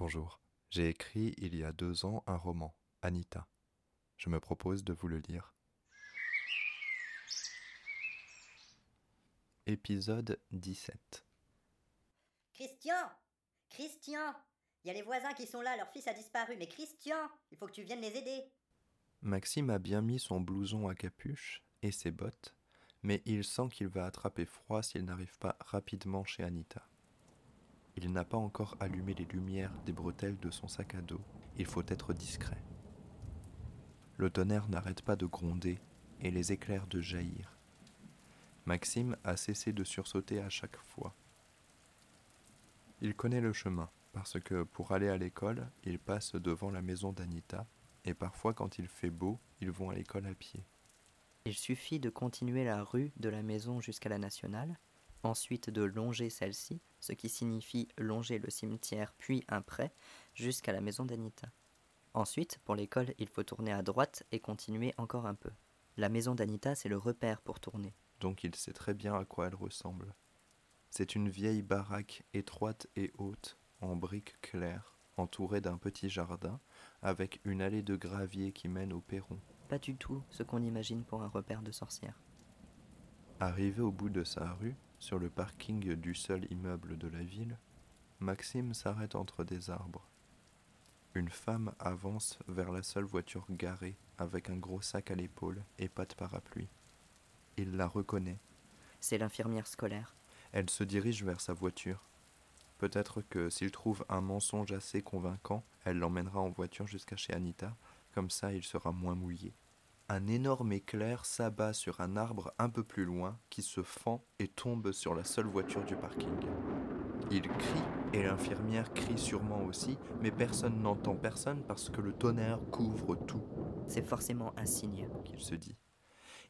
Bonjour. J'ai écrit il y a deux ans un roman, Anita. Je me propose de vous le lire. Épisode 17 Christian Christian Il y a les voisins qui sont là, leur fils a disparu. Mais Christian Il faut que tu viennes les aider. Maxime a bien mis son blouson à capuche et ses bottes, mais il sent qu'il va attraper froid s'il n'arrive pas rapidement chez Anita. Il n'a pas encore allumé les lumières des bretelles de son sac à dos. Il faut être discret. Le tonnerre n'arrête pas de gronder et les éclairs de jaillir. Maxime a cessé de sursauter à chaque fois. Il connaît le chemin, parce que pour aller à l'école, il passe devant la maison d'Anita, et parfois quand il fait beau, ils vont à l'école à pied. Il suffit de continuer la rue de la maison jusqu'à la nationale, ensuite de longer celle-ci, ce qui signifie longer le cimetière puis un pré, jusqu'à la maison d'Anita. Ensuite, pour l'école, il faut tourner à droite et continuer encore un peu. La maison d'Anita, c'est le repère pour tourner. donc il sait très bien à quoi elle ressemble. C'est une vieille baraque étroite et haute, en briques claires, entourée d'un petit jardin, avec une allée de gravier qui mène au perron. Pas du tout ce qu'on imagine pour un repère de sorcière. Arrivé au bout de sa rue, sur le parking du seul immeuble de la ville, Maxime s'arrête entre des arbres. Une femme avance vers la seule voiture garée avec un gros sac à l'épaule et pas de parapluie. Il la reconnaît. C'est l'infirmière scolaire. Elle se dirige vers sa voiture. Peut-être que s'il trouve un mensonge assez convaincant, elle l'emmènera en voiture jusqu'à chez Anita, comme ça il sera moins mouillé. Un énorme éclair s'abat sur un arbre un peu plus loin qui se fend et tombe sur la seule voiture du parking. Il crie et l'infirmière crie sûrement aussi, mais personne n'entend personne parce que le tonnerre couvre tout, C'est forcément un signe. qu'il se dit.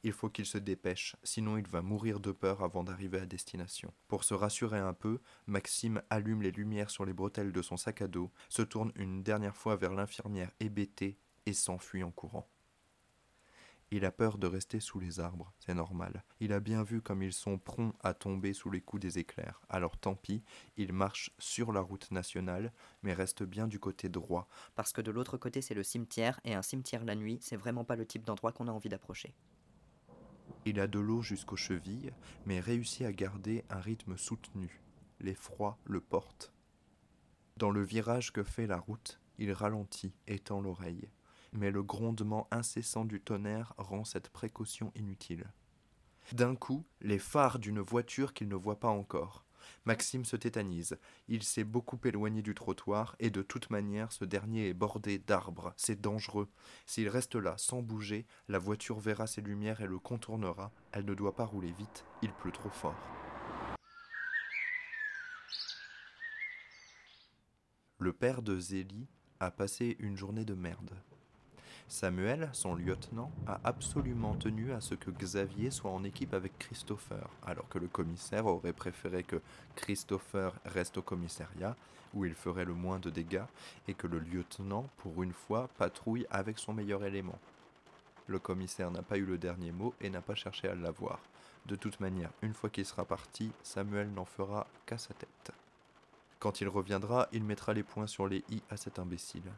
Il faut qu'il se dépêche, sinon il va mourir de peur avant d'arriver à destination. Pour se rassurer un peu, Maxime allume les lumières sur les bretelles de son sac à dos, se tourne une dernière fois vers l'infirmière hébétée et s'enfuit en courant. Il a peur de rester sous les arbres, c'est normal. Il a bien vu comme ils sont prompts à tomber sous les coups des éclairs. Alors tant pis, il marche sur la route nationale, mais reste bien du côté droit. Parce que de l'autre côté, c'est le cimetière, et un cimetière la nuit, c'est vraiment pas le type d'endroit qu'on a envie d'approcher. Il a de l'eau jusqu'aux chevilles, mais réussit à garder un rythme soutenu. L'effroi le porte. Dans le virage que fait la route, il ralentit et tend l'oreille. Mais le grondement incessant du tonnerre rend cette précaution inutile. D'un coup, les phares d'une voiture qu'il ne voit pas encore. Maxime se tétanise. Il s'est beaucoup éloigné du trottoir et de toute manière ce dernier est bordé d'arbres. C'est dangereux. S'il reste là sans bouger, la voiture verra ses lumières et le contournera. Elle ne doit pas rouler vite, il pleut trop fort. Le père de Zélie a passé une journée de merde. Samuel, son lieutenant, a absolument tenu à ce que Xavier soit en équipe avec Christopher, alors que le commissaire aurait préféré que Christopher reste au commissariat, où il ferait le moins de dégâts, et que le lieutenant, pour une fois, patrouille avec son meilleur élément. Le commissaire n'a pas eu le dernier mot et n'a pas cherché à l'avoir. De toute manière, une fois qu'il sera parti, Samuel n'en fera qu'à sa tête. Quand il reviendra, il mettra les points sur les i à cet imbécile.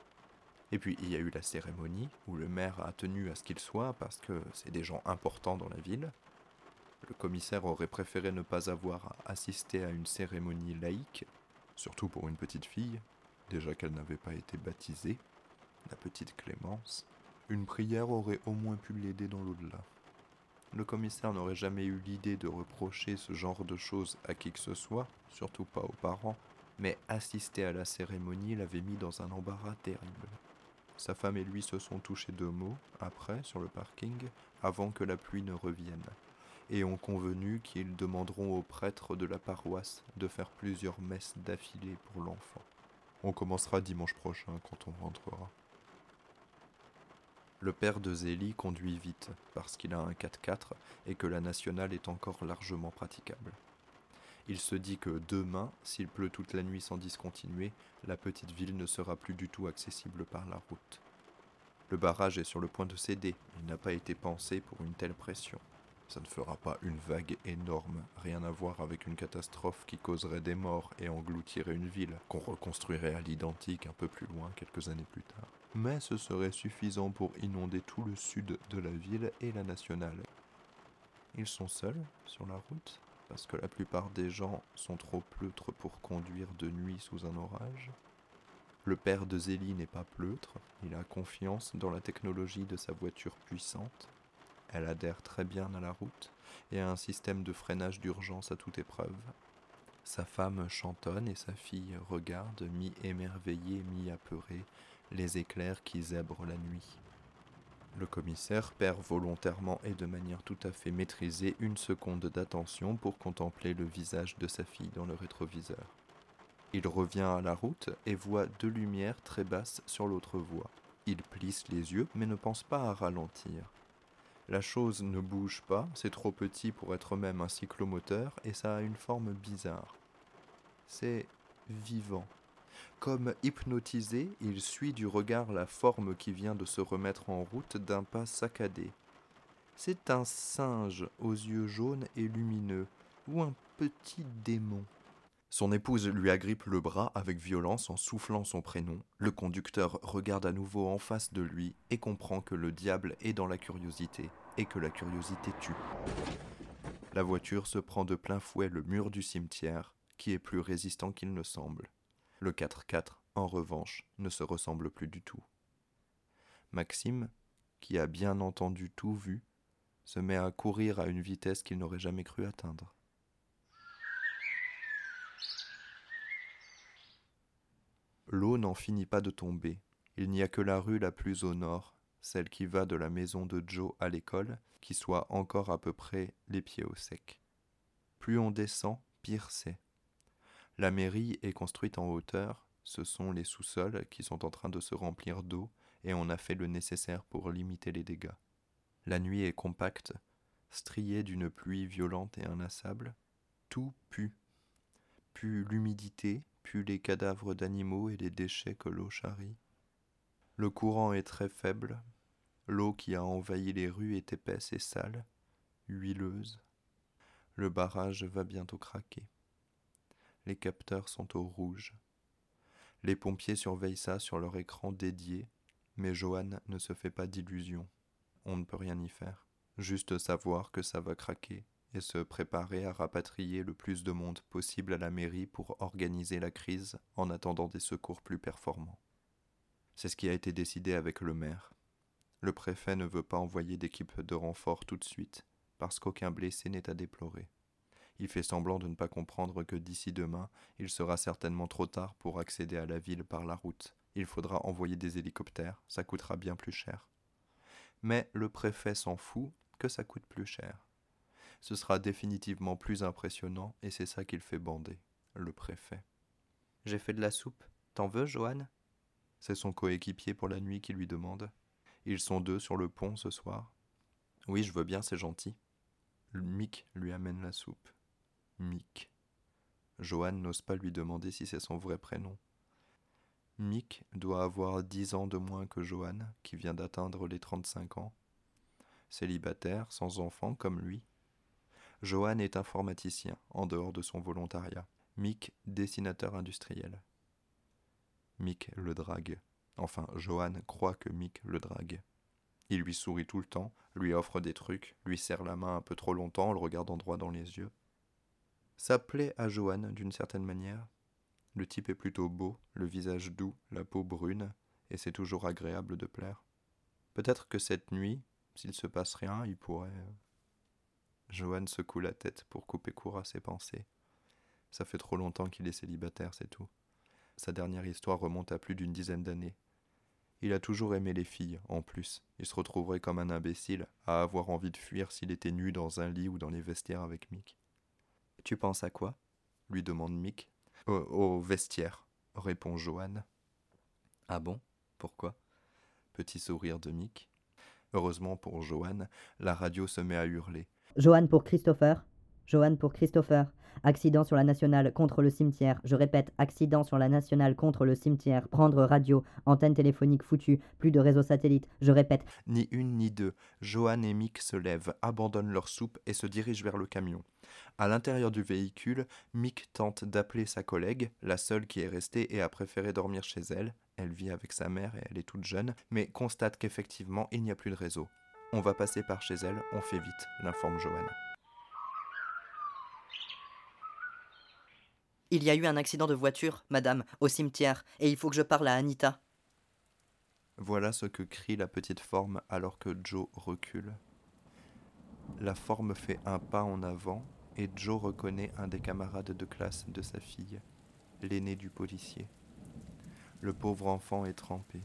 Et puis il y a eu la cérémonie où le maire a tenu à ce qu'il soit parce que c'est des gens importants dans la ville. Le commissaire aurait préféré ne pas avoir à assister à une cérémonie laïque, surtout pour une petite fille, déjà qu'elle n'avait pas été baptisée, la petite Clémence. Une prière aurait au moins pu l'aider dans l'au-delà. Le commissaire n'aurait jamais eu l'idée de reprocher ce genre de choses à qui que ce soit, surtout pas aux parents, mais assister à la cérémonie l'avait mis dans un embarras terrible. Sa femme et lui se sont touchés deux mots, après, sur le parking, avant que la pluie ne revienne, et ont convenu qu'ils demanderont au prêtre de la paroisse de faire plusieurs messes d'affilée pour l'enfant. On commencera dimanche prochain quand on rentrera. Le père de Zélie conduit vite, parce qu'il a un 4x4 et que la nationale est encore largement praticable. Il se dit que demain, s'il pleut toute la nuit sans discontinuer, la petite ville ne sera plus du tout accessible par la route. Le barrage est sur le point de céder, il n'a pas été pensé pour une telle pression. Ça ne fera pas une vague énorme, rien à voir avec une catastrophe qui causerait des morts et engloutirait une ville, qu'on reconstruirait à l'identique un peu plus loin quelques années plus tard. Mais ce serait suffisant pour inonder tout le sud de la ville et la nationale. Ils sont seuls sur la route, parce que la plupart des gens sont trop pleutres pour conduire de nuit sous un orage. Le père de Zélie n'est pas pleutre, il a confiance dans la technologie de sa voiture puissante. Elle adhère très bien à la route et a un système de freinage d'urgence à toute épreuve. Sa femme chantonne et sa fille regarde, mi-émerveillée, mi-apeurée, les éclairs qui zèbrent la nuit. Le commissaire perd volontairement et de manière tout à fait maîtrisée une seconde d'attention pour contempler le visage de sa fille dans le rétroviseur. Il revient à la route et voit deux lumières très basses sur l'autre voie. Il plisse les yeux mais ne pense pas à ralentir. La chose ne bouge pas, c'est trop petit pour être même un cyclomoteur et ça a une forme bizarre. C'est vivant. Comme hypnotisé, il suit du regard la forme qui vient de se remettre en route d'un pas saccadé. C'est un singe aux yeux jaunes et lumineux, ou un petit démon. Son épouse lui agrippe le bras avec violence en soufflant son prénom. Le conducteur regarde à nouveau en face de lui et comprend que le diable est dans la curiosité et que la curiosité tue. La voiture se prend de plein fouet le mur du cimetière, qui est plus résistant qu'il ne semble. Le 4x4, en revanche, ne se ressemble plus du tout. Maxime, qui a bien entendu tout vu, se met à courir à une vitesse qu'il n'aurait jamais cru atteindre. L'eau n'en finit pas de tomber. Il n'y a que la rue la plus au nord, celle qui va de la maison de Joe à l'école, qui soit encore à peu près les pieds au sec. Plus on descend, pire c'est. La mairie est construite en hauteur, ce sont les sous-sols qui sont en train de se remplir d'eau, et on a fait le nécessaire pour limiter les dégâts. La nuit est compacte, striée d'une pluie violente et inlassable. Tout pue. Pue l'humidité, puis les cadavres d'animaux et les déchets que l'eau charrie. Le courant est très faible, l'eau qui a envahi les rues est épaisse et sale, huileuse. Le barrage va bientôt craquer. Les capteurs sont au rouge. Les pompiers surveillent ça sur leur écran dédié, mais Johan ne se fait pas d'illusions. On ne peut rien y faire. Juste savoir que ça va craquer et se préparer à rapatrier le plus de monde possible à la mairie pour organiser la crise en attendant des secours plus performants. C'est ce qui a été décidé avec le maire. Le préfet ne veut pas envoyer d'équipe de renfort tout de suite, parce qu'aucun blessé n'est à déplorer. Il fait semblant de ne pas comprendre que d'ici demain, il sera certainement trop tard pour accéder à la ville par la route. Il faudra envoyer des hélicoptères, ça coûtera bien plus cher. Mais le préfet s'en fout que ça coûte plus cher ce sera définitivement plus impressionnant et c'est ça qu'il fait bander, le préfet. J'ai fait de la soupe. T'en veux, Johan? C'est son coéquipier pour la nuit qui lui demande. Ils sont deux sur le pont ce soir. Oui, je veux bien, c'est gentil. Mick lui amène la soupe. Mick. Johan n'ose pas lui demander si c'est son vrai prénom. Mick doit avoir dix ans de moins que Johan, qui vient d'atteindre les trente-cinq ans. Célibataire, sans enfant comme lui, Johan est informaticien, en dehors de son volontariat. Mick, dessinateur industriel. Mick le drague. Enfin, Johan croit que Mick le drague. Il lui sourit tout le temps, lui offre des trucs, lui serre la main un peu trop longtemps le regardant droit dans les yeux. Ça plaît à Johan d'une certaine manière. Le type est plutôt beau, le visage doux, la peau brune, et c'est toujours agréable de plaire. Peut-être que cette nuit, s'il se passe rien, il pourrait. Euh, Johan secoue la tête pour couper court à ses pensées. Ça fait trop longtemps qu'il est célibataire, c'est tout. Sa dernière histoire remonte à plus d'une dizaine d'années. Il a toujours aimé les filles, en plus. Il se retrouverait comme un imbécile à avoir envie de fuir s'il était nu dans un lit ou dans les vestiaires avec Mick. Tu penses à quoi? lui demande Mick. Au, vestiaire, répond Johan. Ah bon? Pourquoi? Petit sourire de Mick. Heureusement pour Johan, la radio se met à hurler. Johan pour Christopher. Johan pour Christopher. Accident sur la nationale contre le cimetière. Je répète, accident sur la nationale contre le cimetière. Prendre radio, antenne téléphonique foutue, plus de réseau satellite. Je répète. Ni une ni deux. Johan et Mick se lèvent, abandonnent leur soupe et se dirigent vers le camion. À l'intérieur du véhicule, Mick tente d'appeler sa collègue, la seule qui est restée et a préféré dormir chez elle. Elle vit avec sa mère et elle est toute jeune, mais constate qu'effectivement il n'y a plus de réseau. On va passer par chez elle, on fait vite, l'informe Johan. Il y a eu un accident de voiture, madame, au cimetière, et il faut que je parle à Anita. Voilà ce que crie la petite forme alors que Joe recule. La forme fait un pas en avant et Joe reconnaît un des camarades de classe de sa fille, l'aîné du policier. Le pauvre enfant est trempé.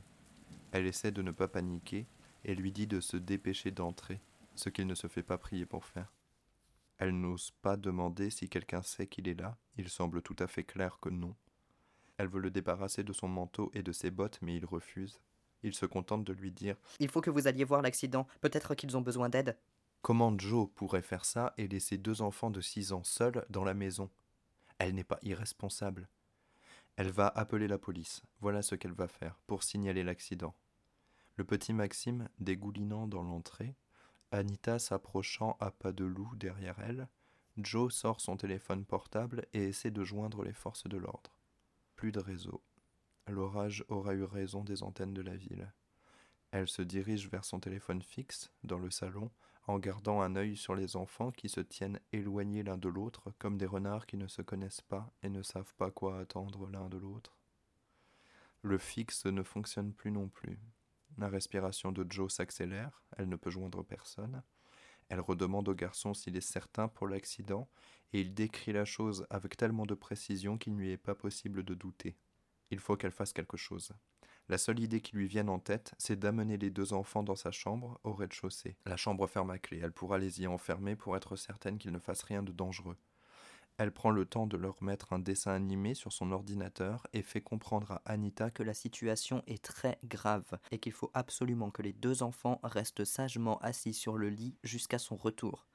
Elle essaie de ne pas paniquer et lui dit de se dépêcher d'entrer, ce qu'il ne se fait pas prier pour faire. Elle n'ose pas demander si quelqu'un sait qu'il est là, il semble tout à fait clair que non. Elle veut le débarrasser de son manteau et de ses bottes, mais il refuse. Il se contente de lui dire Il faut que vous alliez voir l'accident, peut-être qu'ils ont besoin d'aide. Comment Joe pourrait faire ça et laisser deux enfants de six ans seuls dans la maison? Elle n'est pas irresponsable. Elle va appeler la police, voilà ce qu'elle va faire, pour signaler l'accident. Le petit Maxime, dégoulinant dans l'entrée, Anita s'approchant à pas de loup derrière elle, Joe sort son téléphone portable et essaie de joindre les forces de l'ordre. Plus de réseau. L'orage aura eu raison des antennes de la ville. Elle se dirige vers son téléphone fixe, dans le salon, en gardant un œil sur les enfants qui se tiennent éloignés l'un de l'autre comme des renards qui ne se connaissent pas et ne savent pas quoi attendre l'un de l'autre. Le fixe ne fonctionne plus non plus. La respiration de Joe s'accélère, elle ne peut joindre personne. Elle redemande au garçon s'il est certain pour l'accident, et il décrit la chose avec tellement de précision qu'il ne lui est pas possible de douter. Il faut qu'elle fasse quelque chose. La seule idée qui lui vienne en tête, c'est d'amener les deux enfants dans sa chambre, au rez-de-chaussée. La chambre ferme à clé, elle pourra les y enfermer pour être certaine qu'ils ne fassent rien de dangereux. Elle prend le temps de leur mettre un dessin animé sur son ordinateur et fait comprendre à Anita que la situation est très grave et qu'il faut absolument que les deux enfants restent sagement assis sur le lit jusqu'à son retour.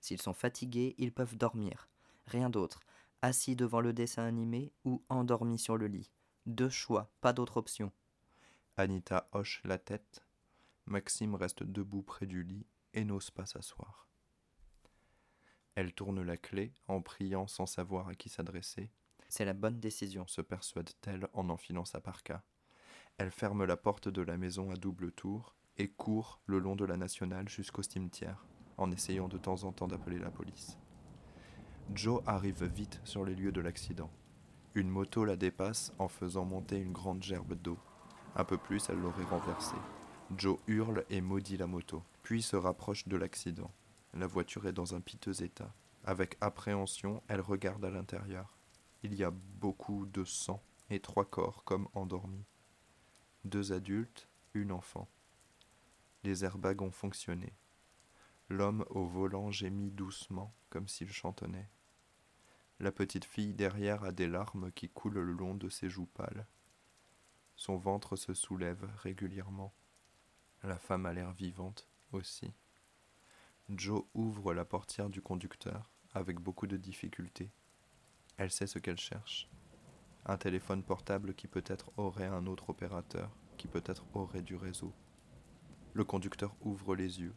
S'ils sont fatigués, ils peuvent dormir. Rien d'autre. Assis devant le dessin animé ou endormis sur le lit. Deux choix, pas d'autre option. Anita hoche la tête. Maxime reste debout près du lit et n'ose pas s'asseoir. Elle tourne la clé en priant sans savoir à qui s'adresser. C'est la bonne décision, se persuade-t-elle en enfilant sa parka. Elle ferme la porte de la maison à double tour et court le long de la nationale jusqu'au cimetière, en essayant de temps en temps d'appeler la police. Joe arrive vite sur les lieux de l'accident. Une moto la dépasse en faisant monter une grande gerbe d'eau. Un peu plus, elle l'aurait renversée. Joe hurle et maudit la moto, puis se rapproche de l'accident. La voiture est dans un piteux état. Avec appréhension, elle regarde à l'intérieur. Il y a beaucoup de sang et trois corps comme endormis. Deux adultes, une enfant. Les airbags ont fonctionné. L'homme au volant gémit doucement, comme s'il chantonnait. La petite fille derrière a des larmes qui coulent le long de ses joues pâles. Son ventre se soulève régulièrement. La femme a l'air vivante aussi. Joe ouvre la portière du conducteur avec beaucoup de difficulté. Elle sait ce qu'elle cherche. Un téléphone portable qui peut-être aurait un autre opérateur, qui peut-être aurait du réseau. Le conducteur ouvre les yeux,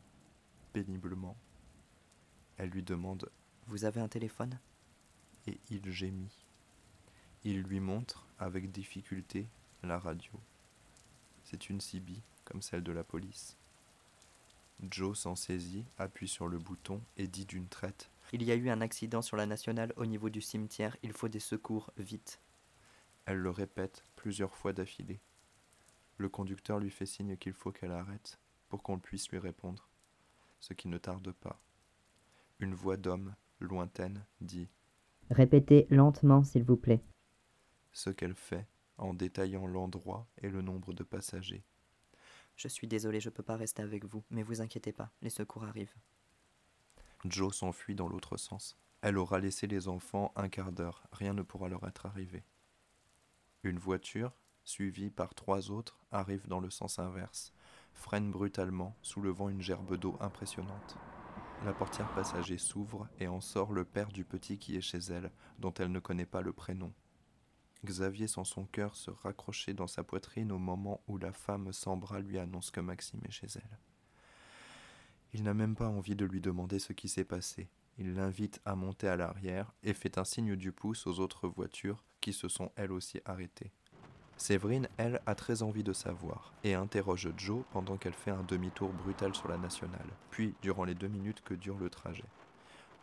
péniblement. Elle lui demande Vous avez un téléphone? Et il gémit. Il lui montre, avec difficulté, la radio. C'est une CB, comme celle de la police. Joe s'en saisit, appuie sur le bouton et dit d'une traite Il y a eu un accident sur la nationale au niveau du cimetière, il faut des secours, vite. Elle le répète plusieurs fois d'affilée. Le conducteur lui fait signe qu'il faut qu'elle arrête pour qu'on puisse lui répondre, ce qui ne tarde pas. Une voix d'homme, lointaine, dit Répétez lentement, s'il vous plaît. Ce qu'elle fait en détaillant l'endroit et le nombre de passagers. Je suis désolé, je ne peux pas rester avec vous, mais vous inquiétez pas, les secours arrivent. Joe s'enfuit dans l'autre sens. Elle aura laissé les enfants un quart d'heure, rien ne pourra leur être arrivé. Une voiture, suivie par trois autres, arrive dans le sens inverse, freine brutalement, soulevant une gerbe d'eau impressionnante. la portière passager s'ouvre et en sort le père du petit qui est chez elle, dont elle ne connaît pas le prénom. Xavier sent son cœur se raccrocher dans sa poitrine au moment où la femme sans bras lui annonce que Maxime est chez elle. Il n'a même pas envie de lui demander ce qui s'est passé. Il l'invite à monter à l'arrière et fait un signe du pouce aux autres voitures qui se sont elles aussi arrêtées. Séverine, elle, a très envie de savoir et interroge Joe pendant qu'elle fait un demi-tour brutal sur la nationale, puis durant les deux minutes que dure le trajet.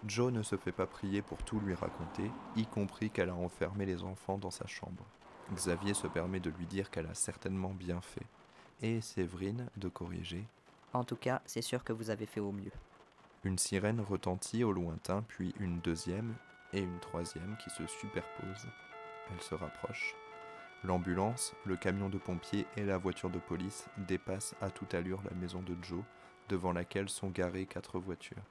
Joe ne se fait pas prier pour tout lui raconter, y compris qu'elle a enfermé les enfants dans sa chambre. Xavier se permet de lui dire qu'elle a certainement bien fait, et Séverine de corriger. En tout cas, c'est sûr que vous avez fait au mieux. Une sirène retentit au lointain, puis une deuxième et une troisième qui se superposent. Elle se rapproche. L'ambulance, le camion de pompiers et la voiture de police dépassent à toute allure la maison de Joe, devant laquelle sont garées quatre voitures.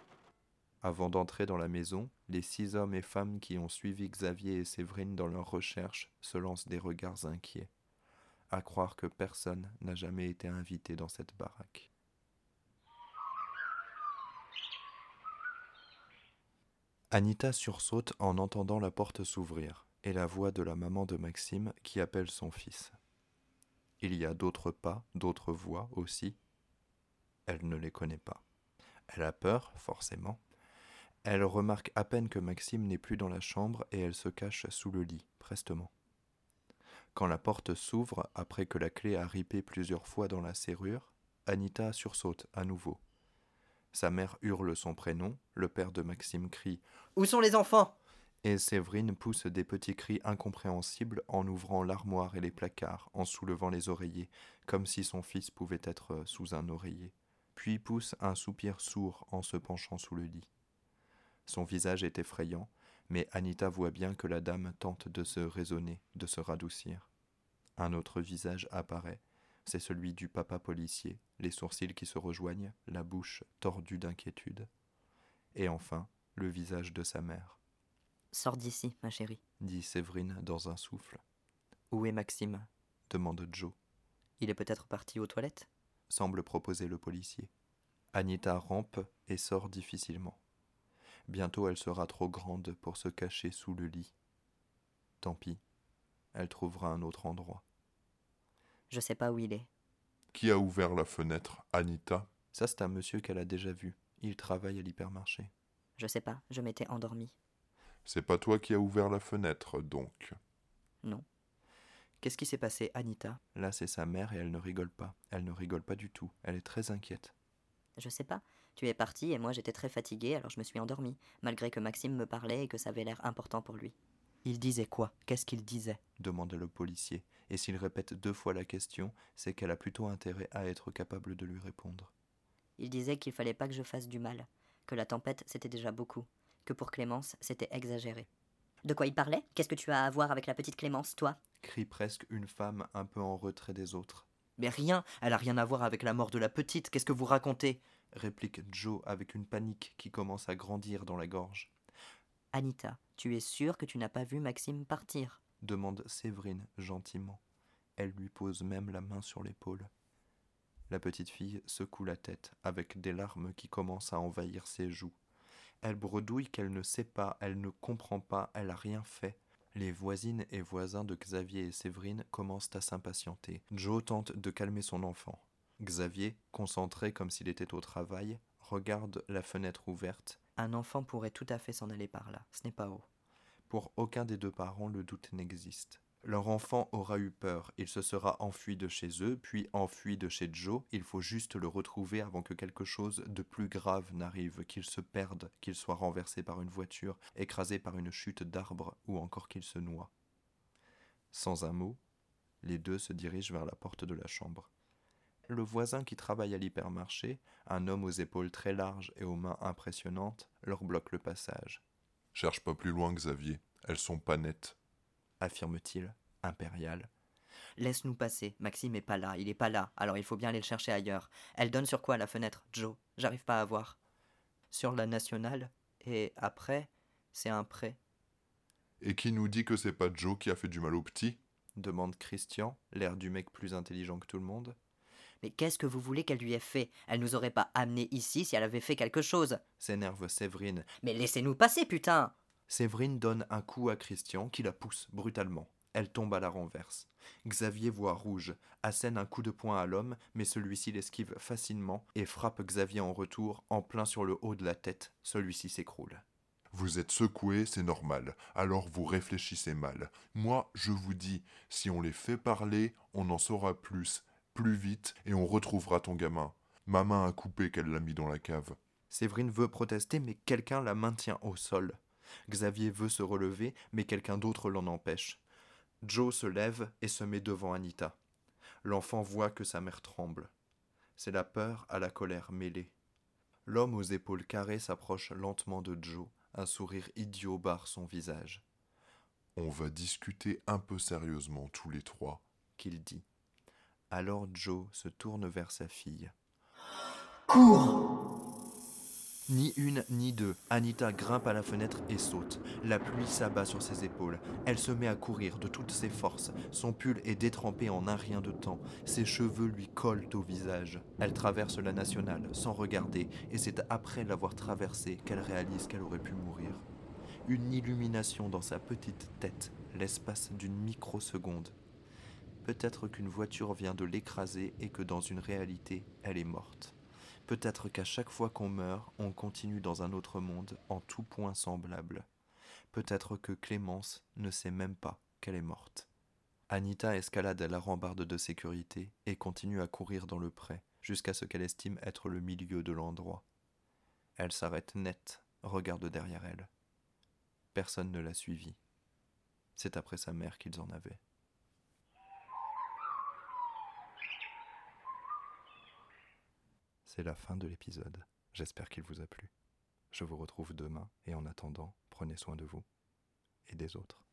Avant d'entrer dans la maison, les six hommes et femmes qui ont suivi Xavier et Séverine dans leurs recherches se lancent des regards inquiets. À croire que personne n'a jamais été invité dans cette baraque. Anita sursaute en entendant la porte s'ouvrir et la voix de la maman de Maxime qui appelle son fils. Il y a d'autres pas, d'autres voix aussi. Elle ne les connaît pas. Elle a peur, forcément. Elle remarque à peine que Maxime n'est plus dans la chambre et elle se cache sous le lit, prestement. Quand la porte s'ouvre, après que la clé a ripé plusieurs fois dans la serrure, Anita sursaute à nouveau. Sa mère hurle son prénom, le père de Maxime crie Où sont les enfants? Et Séverine pousse des petits cris incompréhensibles en ouvrant l'armoire et les placards, en soulevant les oreillers, comme si son fils pouvait être sous un oreiller, puis pousse un soupir sourd en se penchant sous le lit. Son visage est effrayant, mais Anita voit bien que la dame tente de se raisonner, de se radoucir. Un autre visage apparaît, c'est celui du papa policier, les sourcils qui se rejoignent, la bouche tordue d'inquiétude. Et enfin, le visage de sa mère. Sors d'ici, ma chérie, dit Séverine dans un souffle. Où est Maxime? demande Joe. Il est peut-être parti aux toilettes? Semble proposer le policier. Anita rampe et sort difficilement. Bientôt elle sera trop grande pour se cacher sous le lit. Tant pis, elle trouvera un autre endroit. Je sais pas où il est. Qui a ouvert la fenêtre? Anita? Ça, c'est un monsieur qu'elle a déjà vu. Il travaille à l'hypermarché. Je sais pas, je m'étais endormie. C'est pas toi qui as ouvert la fenêtre, donc? Non. Qu'est-ce qui s'est passé, Anita? Là, c'est sa mère et elle ne rigole pas. Elle ne rigole pas du tout. Elle est très inquiète. Je sais pas. Tu es parti et moi j'étais très fatiguée, alors je me suis endormie, malgré que Maxime me parlait et que ça avait l'air important pour lui. Il disait quoi? Qu'est-ce qu'il disait? demande le policier. Et s'il répète deux fois la question, c'est qu'elle a plutôt intérêt à être capable de lui répondre. Il disait qu'il fallait pas que je fasse du mal, que la tempête c'était déjà beaucoup, que pour Clémence c'était exagéré. De quoi il parlait? Qu'est-ce que tu as à voir avec la petite Clémence, toi? Crie presque une femme un peu en retrait des autres. Mais rien, elle a rien à voir avec la mort de la petite, qu'est-ce que vous racontez? Réplique Joe avec une panique qui commence à grandir dans la gorge. Anita, tu es sûre que tu n'as pas vu Maxime partir? demande Séverine gentiment. Elle lui pose même la main sur l'épaule. La petite fille secoue la tête avec des larmes qui commencent à envahir ses joues. Elle bredouille qu'elle ne sait pas, elle ne comprend pas, elle n'a rien fait. Les voisines et voisins de Xavier et Séverine commencent à s'impatienter. Joe tente de calmer son enfant. Xavier, concentré comme s'il était au travail, regarde la fenêtre ouverte. Un enfant pourrait tout à fait s'en aller par là, ce n'est pas haut. Pour aucun des deux parents, le doute n'existe. Leur enfant aura eu peur, il se sera enfui de chez eux, puis enfui de chez Joe, il faut juste le retrouver avant que quelque chose de plus grave n'arrive, qu'il se perde, qu'il soit renversé par une voiture, écrasé par une chute d'arbre, ou encore qu'il se noie. Sans un mot, les deux se dirigent vers la porte de la chambre. Le voisin qui travaille à l'hypermarché, un homme aux épaules très larges et aux mains impressionnantes, leur bloque le passage. Cherche pas plus loin, Xavier, elles sont pas nettes affirme-t-il, impérial. Laisse-nous passer, Maxime est pas là, il est pas là, alors il faut bien aller le chercher ailleurs. Elle donne sur quoi la fenêtre, Joe? J'arrive pas à voir. Sur la nationale, et après, c'est un prêt. Et qui nous dit que c'est pas Joe qui a fait du mal au petit? Demande Christian, l'air du mec plus intelligent que tout le monde. Mais qu'est-ce que vous voulez qu'elle lui ait fait? Elle nous aurait pas amenés ici si elle avait fait quelque chose. s'énerve Séverine. Mais laissez-nous passer, putain Séverine donne un coup à Christian qui la pousse brutalement. Elle tombe à la renverse. Xavier voit rouge, assène un coup de poing à l'homme, mais celui-ci l'esquive facilement et frappe Xavier en retour, en plein sur le haut de la tête. Celui-ci s'écroule. Vous êtes secoué, c'est normal. Alors vous réfléchissez mal. Moi, je vous dis, si on les fait parler, on en saura plus, plus vite, et on retrouvera ton gamin. Ma main a coupé qu'elle l'a mis dans la cave. Séverine veut protester, mais quelqu'un la maintient au sol. Xavier veut se relever, mais quelqu'un d'autre l'en empêche. Joe se lève et se met devant Anita. L'enfant voit que sa mère tremble. C'est la peur à la colère mêlée. L'homme aux épaules carrées s'approche lentement de Joe. Un sourire idiot barre son visage. On va discuter un peu sérieusement tous les trois. Qu'il dit. Alors Joe se tourne vers sa fille. Cours Ni une ni deux. Anita grimpe à la fenêtre et saute. La pluie s'abat sur ses épaules. Elle se met à courir de toutes ses forces. Son pull est détrempé en un rien de temps. Ses cheveux lui collent au visage. Elle traverse la nationale sans regarder et c'est après l'avoir traversée qu'elle réalise qu'elle aurait pu mourir. Une illumination dans sa petite tête, l'espace d'une microseconde. Peut-être qu'une voiture vient de l'écraser et que dans une réalité, elle est morte. Peut-être qu'à chaque fois qu'on meurt, on continue dans un autre monde en tout point semblable. Peut-être que Clémence ne sait même pas qu'elle est morte. Anita escalade la rambarde de sécurité et continue à courir dans le pré jusqu'à ce qu'elle estime être le milieu de l'endroit. Elle s'arrête net, regarde derrière elle. Personne ne l'a suivie. C'est après sa mère qu'ils en avaient. C'est la fin de l'épisode. J'espère qu'il vous a plu. Je vous retrouve demain et en attendant, prenez soin de vous et des autres.